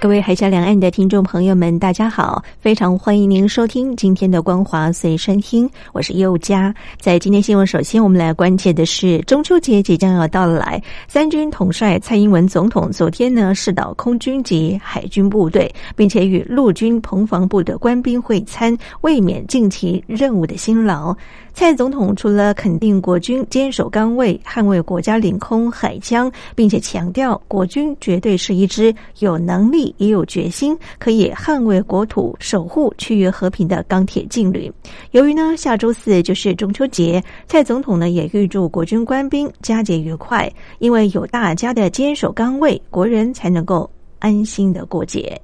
各位海峡两岸的听众朋友们，大家好！非常欢迎您收听今天的光华随身听，我是佑佳。在今天新闻，首先我们来关切的是中秋节即将要到来，三军统帅蔡英文总统昨天呢视导空军及海军部队，并且与陆军彭防部的官兵会餐，卫冕近期任务的辛劳。蔡总统除了肯定国军坚守岗位、捍卫国家领空海疆，并且强调国军绝对是一支有能力也有决心可以捍卫国土、守护区域和平的钢铁劲旅。由于呢下周四就是中秋节，蔡总统呢也预祝国军官兵佳节愉快，因为有大家的坚守岗位，国人才能够安心的过节。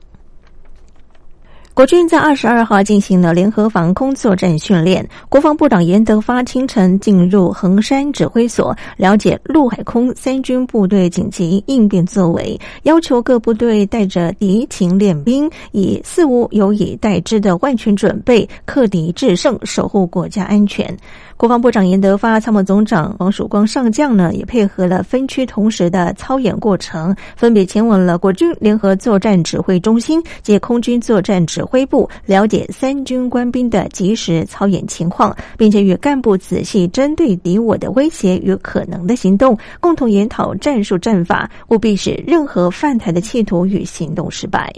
国军在二十二号进行了联合防空作战训练。国防部长严德发清晨进入衡山指挥所，了解陆海空三军部队紧急应变作为，要求各部队带着敌情练兵，以四无有以待之的万全准备，克敌制胜，守护国家安全。国防部长严德发、参谋总长王曙光上将呢，也配合了分区同时的操演过程，分别前往了国军联合作战指挥中心及空军作战指挥部，了解三军官兵的及时操演情况，并且与干部仔细针对敌我的威胁与可能的行动，共同研讨战术战法，务必使任何犯台的企图与行动失败。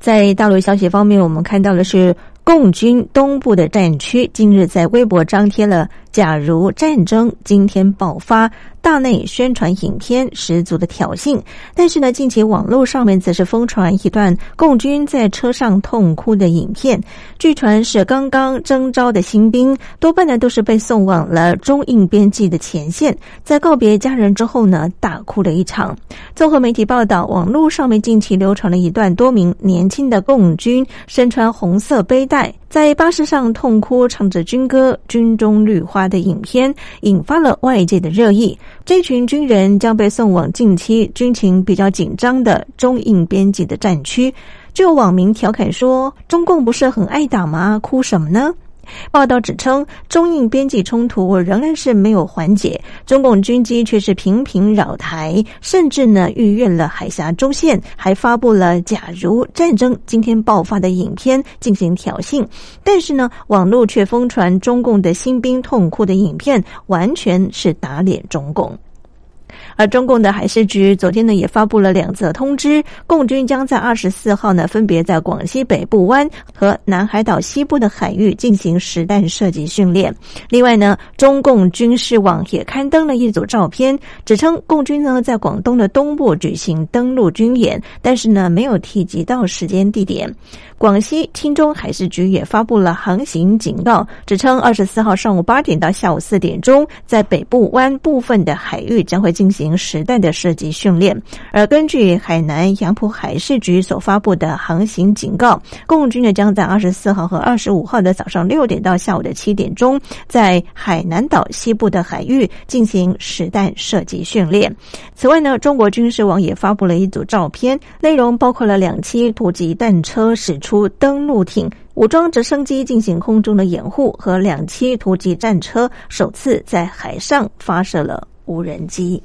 在大陆消息方面，我们看到的是。共军东部的战区近日在微博张贴了“假如战争今天爆发”大内宣传影片，十足的挑衅。但是呢，近期网络上面则是疯传一段共军在车上痛哭的影片，据传是刚刚征召的新兵，多半呢都是被送往了中印边境的前线，在告别家人之后呢，大哭了一场。综合媒体报道，网络上面近期流传了一段多名年轻的共军身穿红色背带。在巴士上痛哭，唱着军歌《军中绿花》的影片，引发了外界的热议。这群军人将被送往近期军情比较紧张的中印边境的战区。就有网民调侃说：“中共不是很爱打吗？哭什么呢？”报道指称，中印边境冲突仍然是没有缓解，中共军机却是频频扰台，甚至呢逾越了海峡中线，还发布了“假如战争今天爆发”的影片进行挑衅。但是呢，网络却疯传中共的新兵痛哭的影片，完全是打脸中共。而中共的海事局昨天呢也发布了两则通知，共军将在二十四号呢分别在广西北部湾和南海岛西部的海域进行实弹射击训练。另外呢，中共军事网也刊登了一组照片，指称共军呢在广东的东部举行登陆军演，但是呢没有提及到时间地点。广西钦州海事局也发布了航行警告，指称二十四号上午八点到下午四点钟，在北部湾部分的海域将会进行实弹的射击训练。而根据海南杨浦海事局所发布的航行警告，共军呢将在二十四号和二十五号的早上六点到下午的七点钟，在海南岛西部的海域进行实弹射击训练。此外呢，中国军事网也发布了一组照片，内容包括了两栖突击弹车使出。出登陆艇、武装直升机进行空中的掩护，和两栖突击战车首次在海上发射了无人机。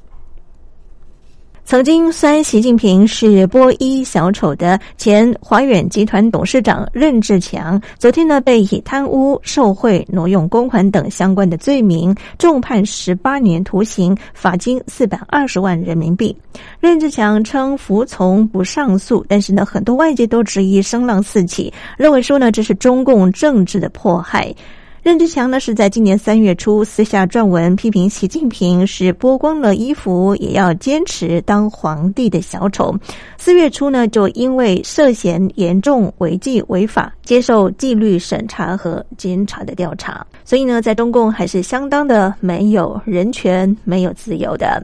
曾经酸习近平是波衣小丑的前华远集团董事长任志强，昨天呢被以贪污、受贿、挪用公款等相关的罪名重判十八年徒刑，罚金四百二十万人民币。任志强称服从不上诉，但是呢，很多外界都质疑声浪四起，认为说呢这是中共政治的迫害。任志强呢是在今年三月初私下撰文批评习近平是剥光了衣服也要坚持当皇帝的小丑。四月初呢就因为涉嫌严重违纪违法，接受纪律审查和监察的调查。所以呢，在中共还是相当的没有人权、没有自由的。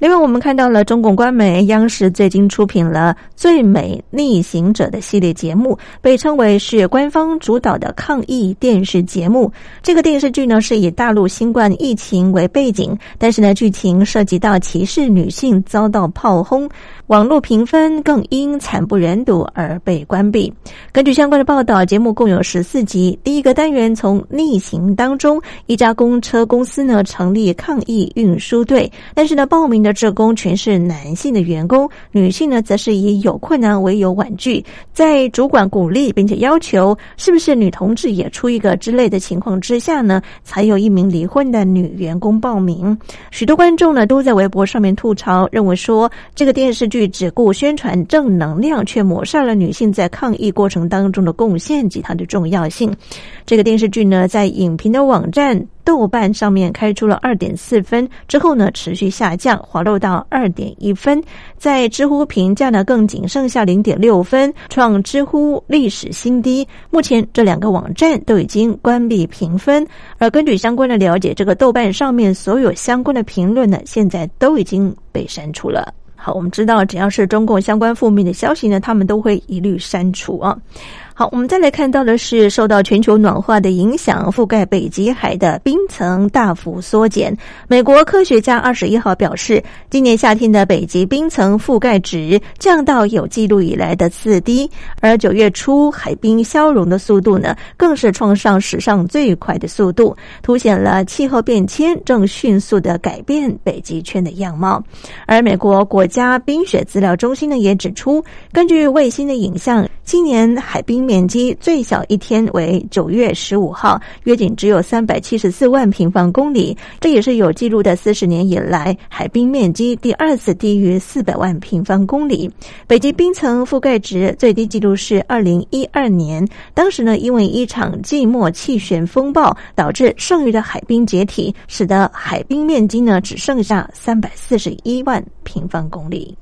另外，我们看到了中共官媒央视最近出品了《最美逆行者》的系列节目，被称为是官方主导的抗疫电视节目。这个电视剧呢是以大陆新冠疫情为背景，但是呢剧情涉及到歧视女性，遭到炮轰。网络评分更因惨不忍睹而被关闭。根据相关的报道，节目共有十四集。第一个单元从逆行当中，一家公车公司呢成立抗疫运输队，但是呢报名的职工全是男性的员工，女性呢则是以有困难为由婉拒。在主管鼓励并且要求是不是女同志也出一个之类的情况之下呢，才有一名离婚的女员工报名。许多观众呢都在微博上面吐槽，认为说这个电视剧。只顾宣传正能量，却抹杀了女性在抗疫过程当中的贡献及它的重要性。这个电视剧呢，在影评的网站豆瓣上面开出了二点四分，之后呢持续下降，滑落到二点一分。在知乎评价呢，更仅剩下零点六分，创知乎历史新低。目前这两个网站都已经关闭评分，而根据相关的了解，这个豆瓣上面所有相关的评论呢，现在都已经被删除了。好，我们知道，只要是中共相关负面的消息呢，他们都会一律删除啊。好，我们再来看到的是，受到全球暖化的影响，覆盖北极海的冰层大幅缩减。美国科学家二十一号表示，今年夏天的北极冰层覆盖值降到有记录以来的次低，而九月初海冰消融的速度呢，更是创上史上最快的速度，凸显了气候变迁正迅速的改变北极圈的样貌。而美国国家冰雪资料中心呢，也指出，根据卫星的影像，今年海冰。面积最小一天为九月十五号，约仅只有三百七十四万平方公里，这也是有记录的四十年以来海冰面积第二次低于四百万平方公里。北极冰层覆盖值最低记录是二零一二年，当时呢因为一场季末气旋风暴导致剩余的海冰解体，使得海冰面积呢只剩下三百四十一万平方公里。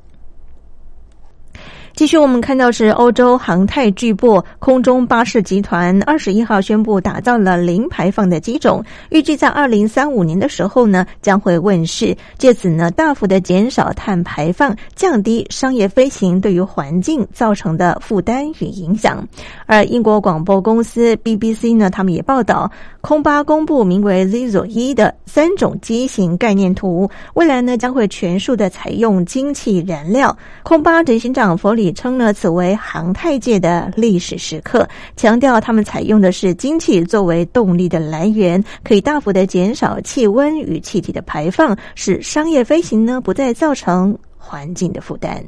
继续，我们看到是欧洲航太巨擘空中巴士集团二十一号宣布打造了零排放的机种，预计在二零三五年的时候呢将会问世，借此呢大幅的减少碳排放，降低商业飞行对于环境造成的负担与影响。而英国广播公司 BBC 呢，他们也报道，空巴公布名为 Zero 一的三种机型概念图，未来呢将会全数的采用氢气燃料。空巴执行长弗里。称呢，此为航太界的历史时刻，强调他们采用的是氢气作为动力的来源，可以大幅的减少气温与气体的排放，使商业飞行呢不再造成环境的负担。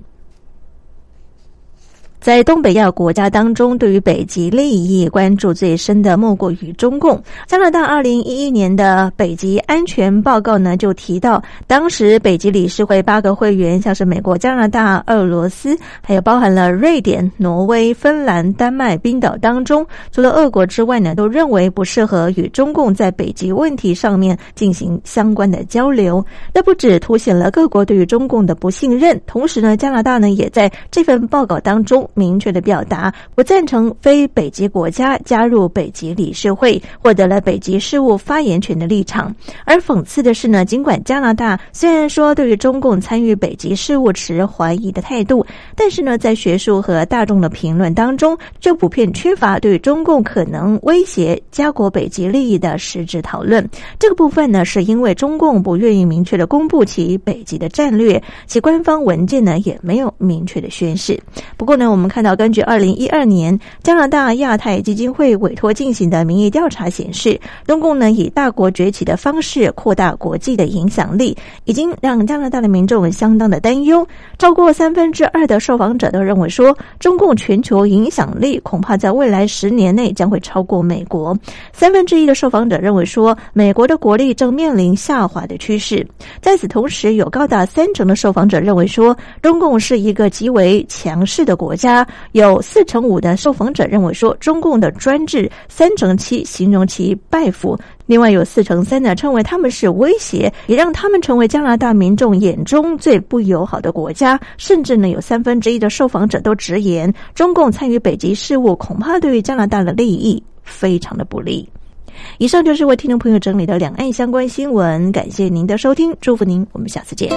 在东北亚国家当中，对于北极利益关注最深的莫过于中共。加拿大二零一一年的北极安全报告呢，就提到，当时北极理事会八个会员，像是美国、加拿大、俄罗斯，还有包含了瑞典、挪威、芬兰、丹麦、冰岛当中，除了俄国之外呢，都认为不适合与中共在北极问题上面进行相关的交流。那不止凸显了各国对于中共的不信任，同时呢，加拿大呢也在这份报告当中。明确的表达不赞成非北极国家加入北极理事会，获得了北极事务发言权的立场。而讽刺的是呢，尽管加拿大虽然说对于中共参与北极事务持怀疑的态度，但是呢，在学术和大众的评论当中，就普遍缺乏对中共可能威胁加国北极利益的实质讨论。这个部分呢，是因为中共不愿意明确的公布其北极的战略，其官方文件呢也没有明确的宣示。不过呢，我们。我们看到，根据二零一二年加拿大亚太基金会委托进行的民意调查显示，中共呢以大国崛起的方式扩大国际的影响力，已经让加拿大的民众相当的担忧。超过三分之二的受访者都认为说，中共全球影响力恐怕在未来十年内将会超过美国。三分之一的受访者认为说，美国的国力正面临下滑的趋势。在此同时，有高达三成的受访者认为说，中共是一个极为强势的国家有四成五的受访者认为说，中共的专制，三成七形容其败腐。另外有四成三呢称为他们是威胁，也让他们成为加拿大民众眼中最不友好的国家。甚至呢有三分之一的受访者都直言，中共参与北极事务，恐怕对于加拿大的利益非常的不利。以上就是为听众朋友整理的两岸相关新闻，感谢您的收听，祝福您，我们下次见。